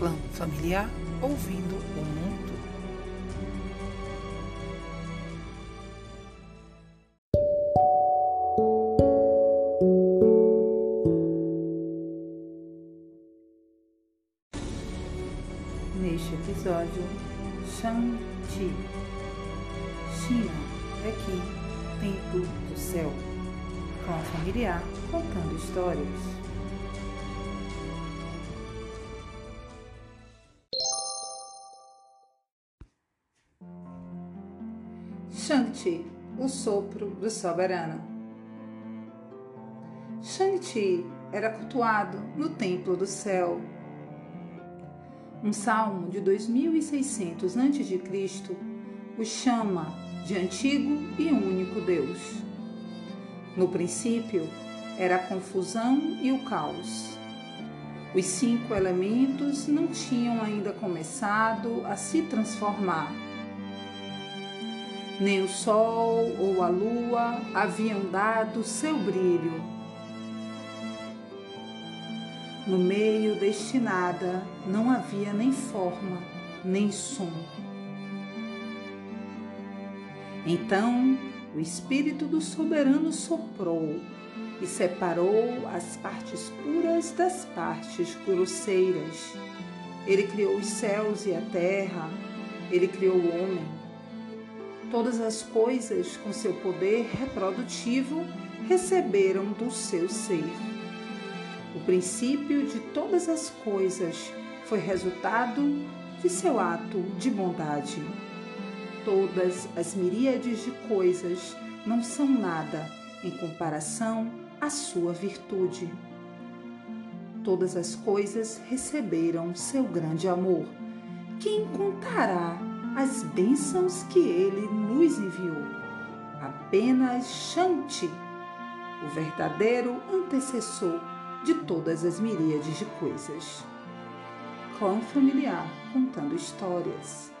clã familiar ouvindo o mundo. Neste episódio, Shang-Chi. China é aqui, Templo do Céu. Clã familiar contando histórias. Shang-Chi, o sopro do soberano. Shang-Chi era cultuado no Templo do Céu. Um salmo de 2600 a.C. o chama de antigo e único Deus. No princípio, era a confusão e o caos. Os cinco elementos não tinham ainda começado a se transformar nem o sol ou a lua haviam dado seu brilho. No meio deste nada não havia nem forma, nem som. Então o Espírito do Soberano soprou e separou as partes puras das partes grosseiras. Ele criou os céus e a terra, ele criou o homem Todas as coisas, com seu poder reprodutivo, receberam do seu ser. O princípio de todas as coisas foi resultado de seu ato de bondade. Todas as miríades de coisas não são nada em comparação à sua virtude. Todas as coisas receberam seu grande amor. Quem contará as bênçãos que ele nos enviou. Apenas Shanti, o verdadeiro antecessor de todas as miríades de coisas. Clã familiar contando histórias.